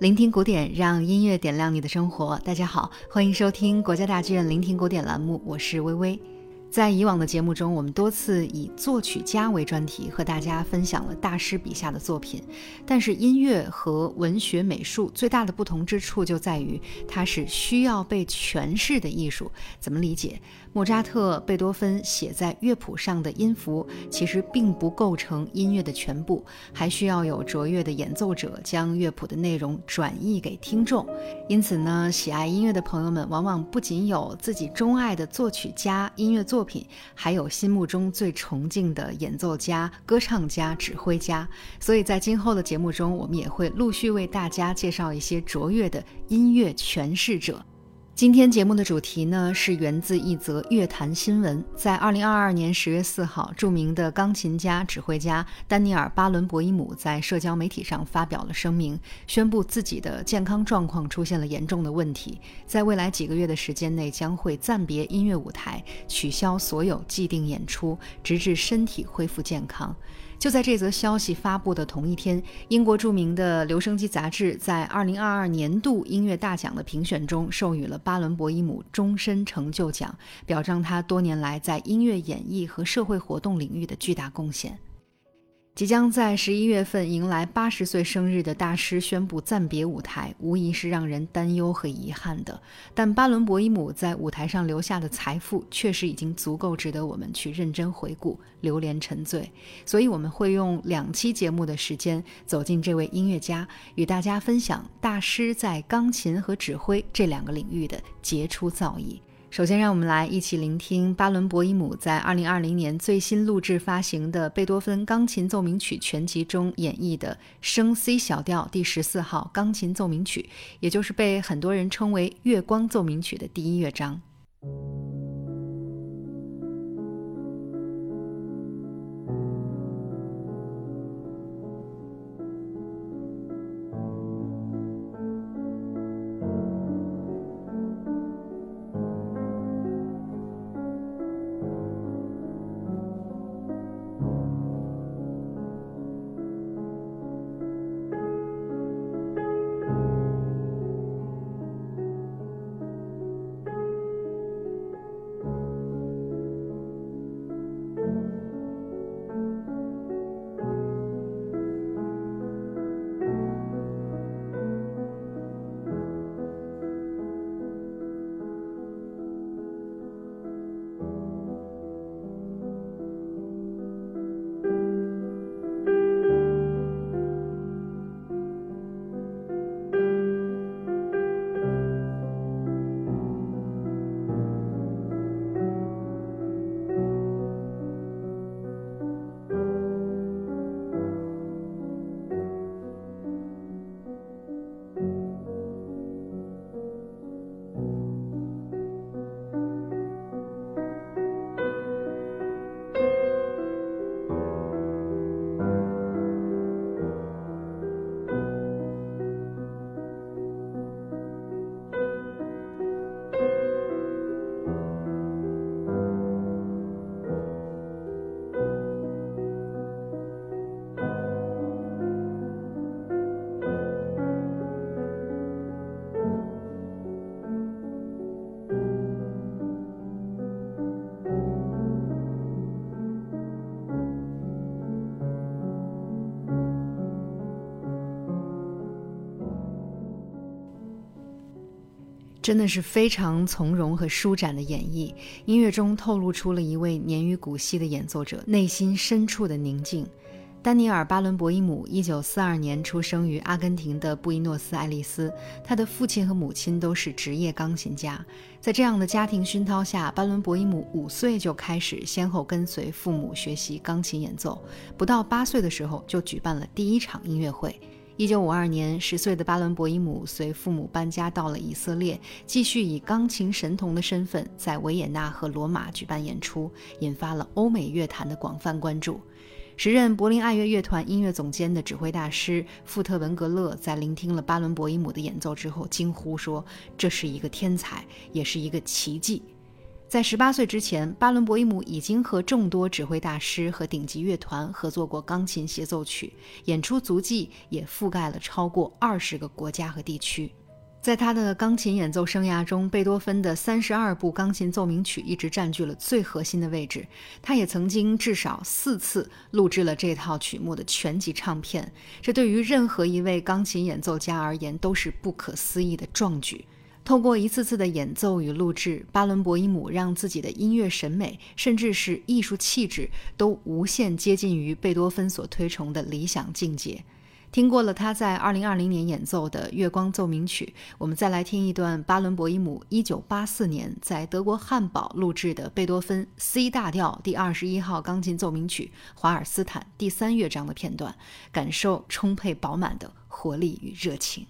聆听古典，让音乐点亮你的生活。大家好，欢迎收听国家大剧院聆听古典栏目，我是微微。在以往的节目中，我们多次以作曲家为专题，和大家分享了大师笔下的作品。但是，音乐和文学美术最大的不同之处就在于，它是需要被诠释的艺术。怎么理解？莫扎特、贝多芬写在乐谱上的音符，其实并不构成音乐的全部，还需要有卓越的演奏者将乐谱的内容转译给听众。因此呢，喜爱音乐的朋友们，往往不仅有自己钟爱的作曲家、音乐作作品，还有心目中最崇敬的演奏家、歌唱家、指挥家。所以在今后的节目中，我们也会陆续为大家介绍一些卓越的音乐诠释者。今天节目的主题呢，是源自一则乐坛新闻。在二零二二年十月四号，著名的钢琴家、指挥家丹尼尔·巴伦博伊姆在社交媒体上发表了声明，宣布自己的健康状况出现了严重的问题，在未来几个月的时间内将会暂别音乐舞台，取消所有既定演出，直至身体恢复健康。就在这则消息发布的同一天，英国著名的留声机杂志在2022年度音乐大奖的评选中授予了巴伦博伊姆终身成就奖，表彰他多年来在音乐演绎和社会活动领域的巨大贡献。即将在十一月份迎来八十岁生日的大师宣布暂别舞台，无疑是让人担忧和遗憾的。但巴伦博伊姆在舞台上留下的财富，确实已经足够值得我们去认真回顾、流连沉醉。所以，我们会用两期节目的时间走进这位音乐家，与大家分享大师在钢琴和指挥这两个领域的杰出造诣。首先，让我们来一起聆听巴伦博伊姆在二零二零年最新录制发行的贝多芬钢琴奏鸣曲全集中演绎的升 C 小调第十四号钢琴奏鸣曲，也就是被很多人称为“月光奏鸣曲”的第一乐章。真的是非常从容和舒展的演绎，音乐中透露出了一位年逾古稀的演奏者内心深处的宁静。丹尼尔·巴伦博伊姆，一九四二年出生于阿根廷的布宜诺斯艾利斯，他的父亲和母亲都是职业钢琴家。在这样的家庭熏陶下，巴伦博伊姆五岁就开始先后跟随父母学习钢琴演奏，不到八岁的时候就举办了第一场音乐会。一九五二年，十岁的巴伦博伊姆随父母搬家到了以色列，继续以钢琴神童的身份在维也纳和罗马举办演出，引发了欧美乐坛的广泛关注。时任柏林爱乐乐团音乐总监的指挥大师富特文格勒在聆听了巴伦博伊姆的演奏之后，惊呼说：“这是一个天才，也是一个奇迹。”在十八岁之前，巴伦博伊姆已经和众多指挥大师和顶级乐团合作过钢琴协奏曲，演出足迹也覆盖了超过二十个国家和地区。在他的钢琴演奏生涯中，贝多芬的三十二部钢琴奏鸣曲一直占据了最核心的位置。他也曾经至少四次录制了这套曲目的全集唱片，这对于任何一位钢琴演奏家而言都是不可思议的壮举。透过一次次的演奏与录制，巴伦博伊姆让自己的音乐审美，甚至是艺术气质，都无限接近于贝多芬所推崇的理想境界。听过了他在2020年演奏的《月光奏鸣曲》，我们再来听一段巴伦博伊姆1984年在德国汉堡录制的贝多芬 C 大调第二十一号钢琴奏鸣曲《华尔斯坦》第三乐章的片段，感受充沛饱满的活力与热情。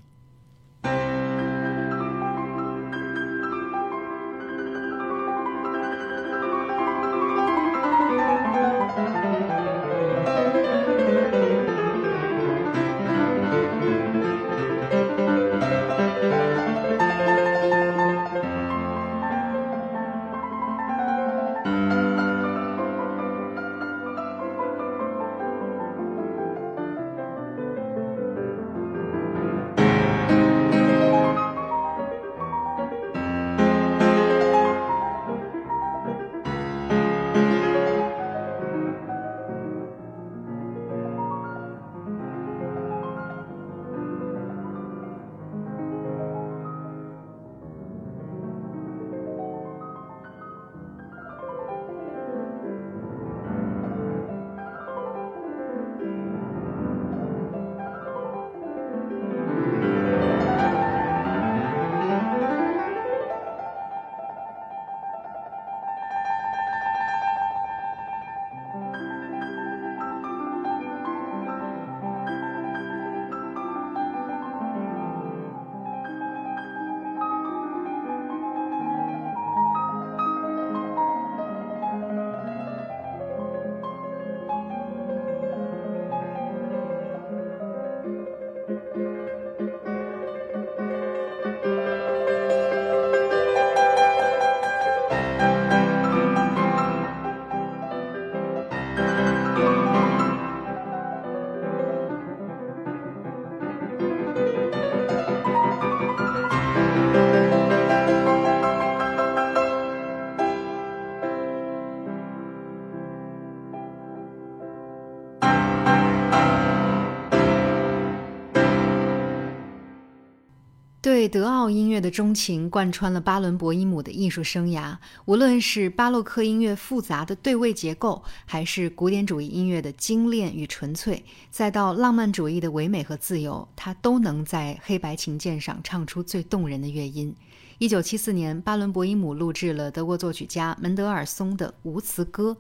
对德奥音乐的钟情贯穿了巴伦博伊姆的艺术生涯。无论是巴洛克音乐复杂的对位结构，还是古典主义音乐的精炼与纯粹，再到浪漫主义的唯美和自由，他都能在黑白琴键上唱出最动人的乐音。一九七四年，巴伦博伊姆录制了德国作曲家门德尔松的《无词歌》。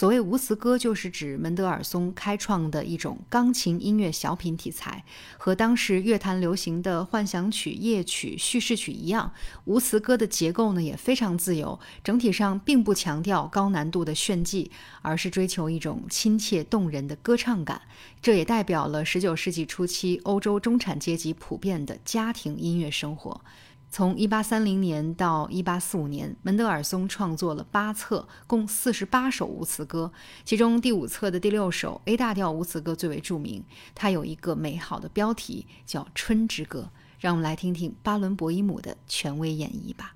所谓无词歌，就是指门德尔松开创的一种钢琴音乐小品题材。和当时乐坛流行的幻想曲、夜曲、叙事曲一样，无词歌的结构呢也非常自由，整体上并不强调高难度的炫技，而是追求一种亲切动人的歌唱感。这也代表了十九世纪初期欧洲中产阶级普遍的家庭音乐生活。从1830年到1845年，门德尔松创作了八册，共四十八首无词歌，其中第五册的第六首 A 大调无词歌最为著名。它有一个美好的标题，叫《春之歌》。让我们来听听巴伦博伊姆的权威演绎吧。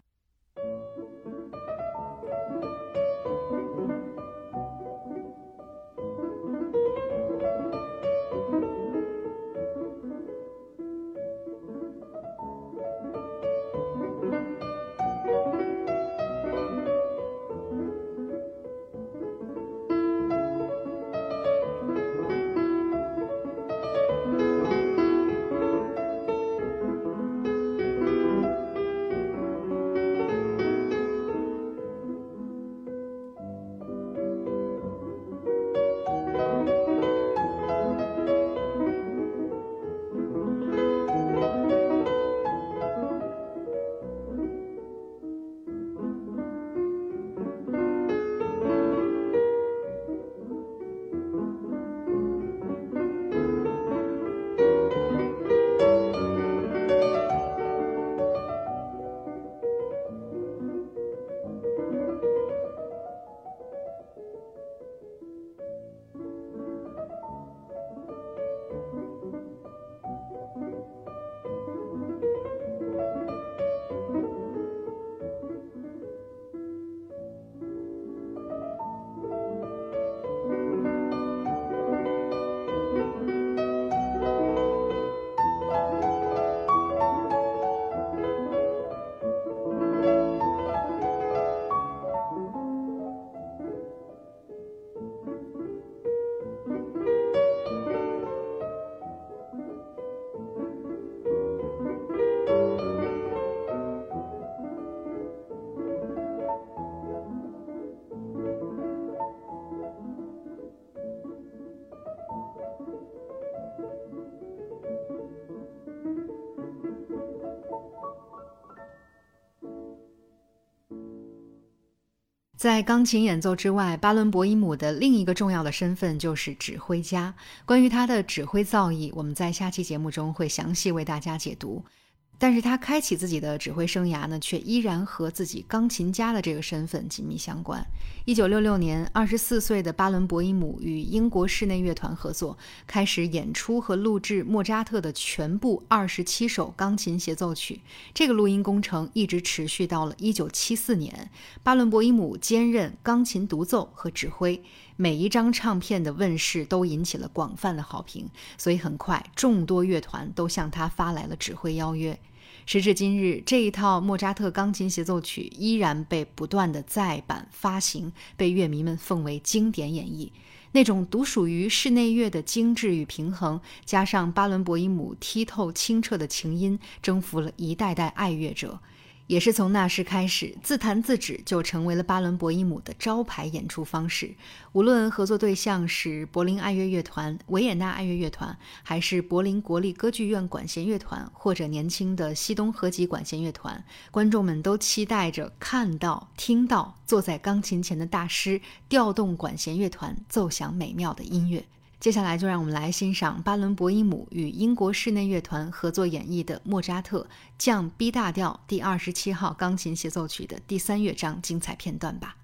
在钢琴演奏之外，巴伦博伊姆的另一个重要的身份就是指挥家。关于他的指挥造诣，我们在下期节目中会详细为大家解读。但是他开启自己的指挥生涯呢，却依然和自己钢琴家的这个身份紧密相关。一九六六年，二十四岁的巴伦博伊姆与英国室内乐团合作，开始演出和录制莫扎特的全部二十七首钢琴协奏曲。这个录音工程一直持续到了一九七四年。巴伦博伊姆兼任钢琴独奏和指挥，每一张唱片的问世都引起了广泛的好评，所以很快众多乐团都向他发来了指挥邀约。时至今日，这一套莫扎特钢琴协奏曲依然被不断的再版发行，被乐迷们奉为经典演绎。那种独属于室内乐的精致与平衡，加上巴伦博伊姆剔透清澈的琴音，征服了一代代爱乐者。也是从那时开始，自弹自指就成为了巴伦博伊姆的招牌演出方式。无论合作对象是柏林爱乐乐团、维也纳爱乐乐团，还是柏林国立歌剧院管弦乐团，或者年轻的西东合集管弦乐团，观众们都期待着看到、听到坐在钢琴前的大师调动管弦乐团奏响美妙的音乐。接下来就让我们来欣赏巴伦博伊姆与英国室内乐团合作演绎的莫扎特降 B 大调第二十七号钢琴协奏曲的第三乐章精彩片段吧。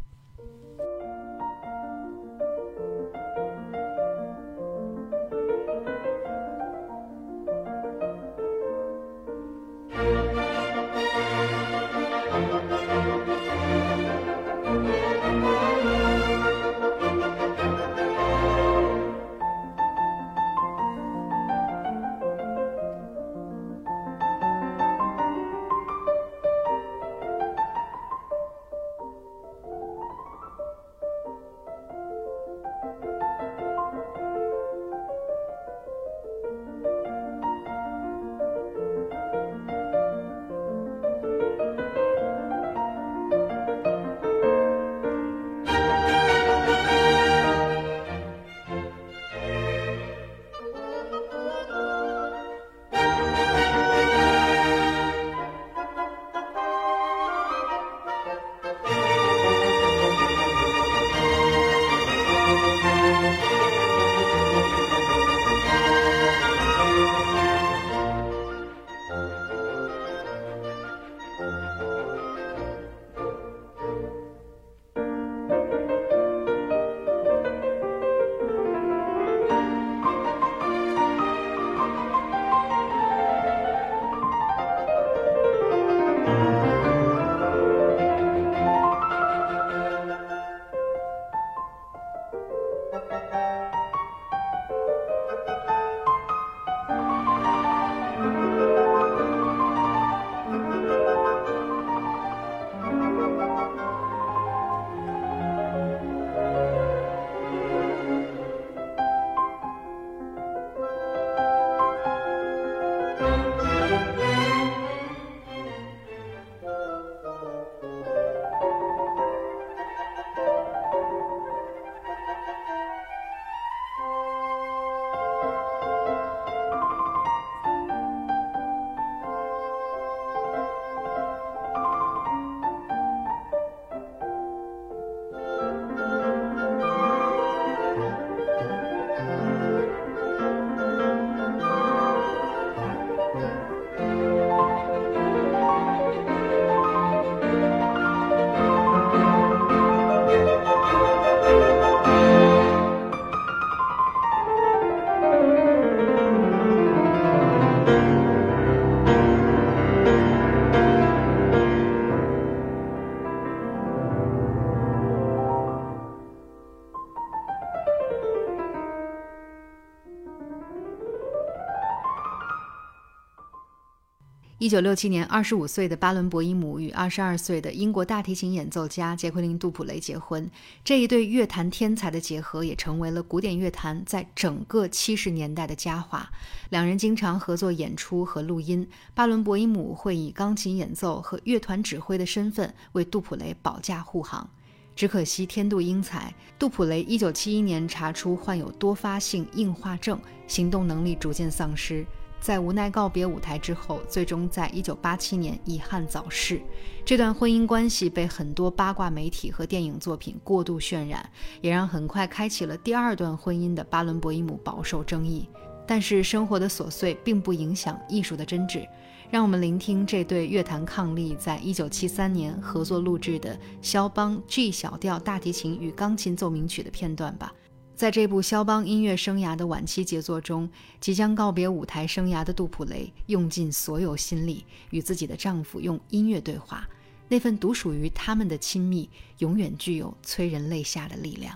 九六七年，二十五岁的巴伦博伊姆与二十二岁的英国大提琴演奏家杰奎琳·杜普雷结婚。这一对乐坛天才的结合，也成为了古典乐坛在整个七十年代的佳话。两人经常合作演出和录音。巴伦博伊姆会以钢琴演奏和乐团指挥的身份为杜普雷保驾护航。只可惜天妒英才，杜普雷一九七一年查出患有多发性硬化症，行动能力逐渐丧失。在无奈告别舞台之后，最终在一九八七年遗憾早逝。这段婚姻关系被很多八卦媒体和电影作品过度渲染，也让很快开启了第二段婚姻的巴伦博伊姆饱受争议。但是生活的琐碎并不影响艺术的真挚。让我们聆听这对乐坛伉俪在一九七三年合作录制的肖邦 G 小调大提琴与钢琴奏鸣曲的片段吧。在这部肖邦音乐生涯的晚期杰作中，即将告别舞台生涯的杜普雷用尽所有心力与自己的丈夫用音乐对话，那份独属于他们的亲密，永远具有催人泪下的力量。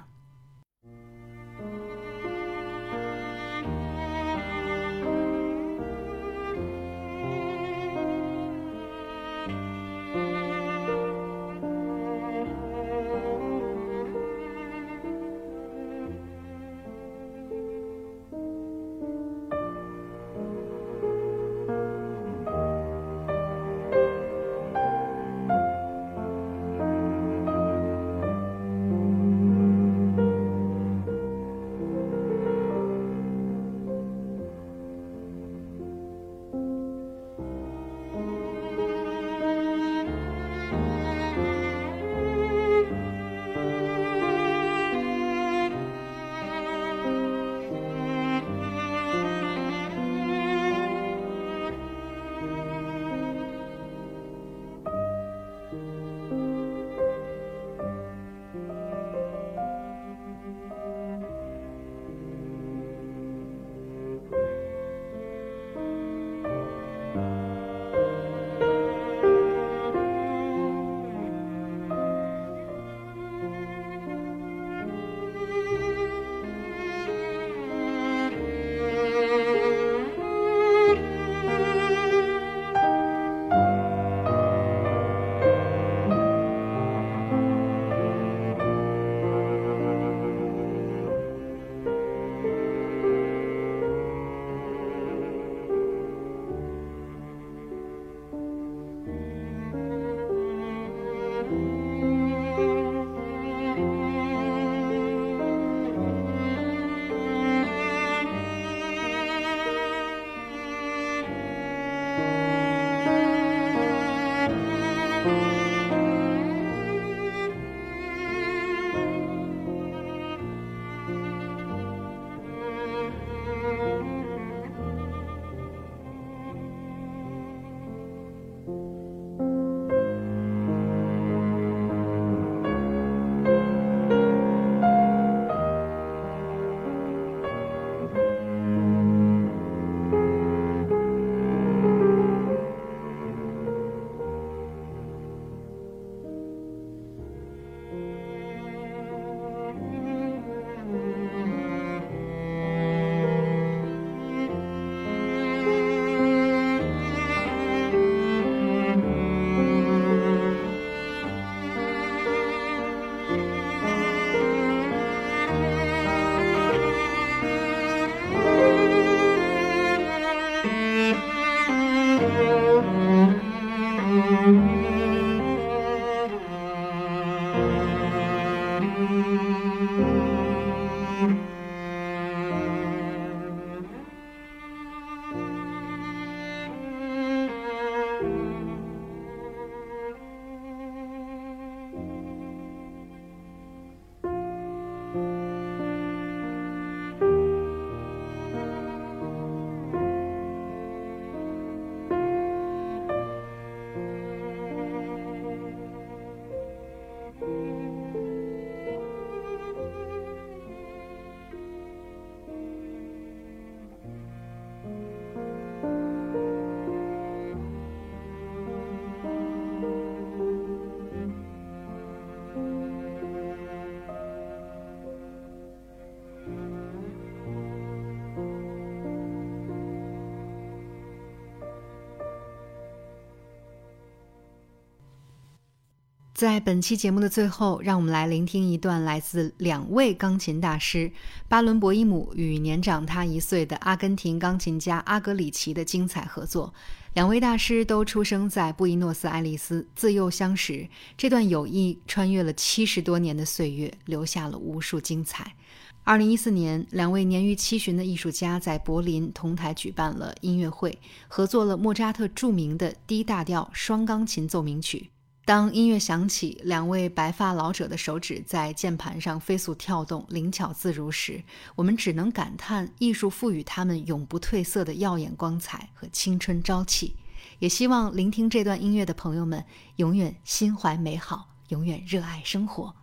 在本期节目的最后，让我们来聆听一段来自两位钢琴大师巴伦博伊姆与年长他一岁的阿根廷钢琴家阿格里奇的精彩合作。两位大师都出生在布宜诺斯艾利斯，自幼相识，这段友谊穿越了七十多年的岁月，留下了无数精彩。二零一四年，两位年逾七旬的艺术家在柏林同台举办了音乐会，合作了莫扎特著名的 D 大调双钢琴奏鸣曲。当音乐响起，两位白发老者的手指在键盘上飞速跳动，灵巧自如时，我们只能感叹艺术赋予他们永不褪色的耀眼光彩和青春朝气。也希望聆听这段音乐的朋友们永远心怀美好，永远热爱生活。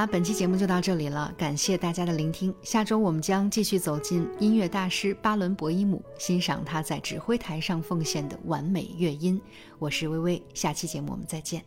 啦，本期节目就到这里了，感谢大家的聆听。下周我们将继续走进音乐大师巴伦博伊姆，欣赏他在指挥台上奉献的完美乐音。我是微微，下期节目我们再见。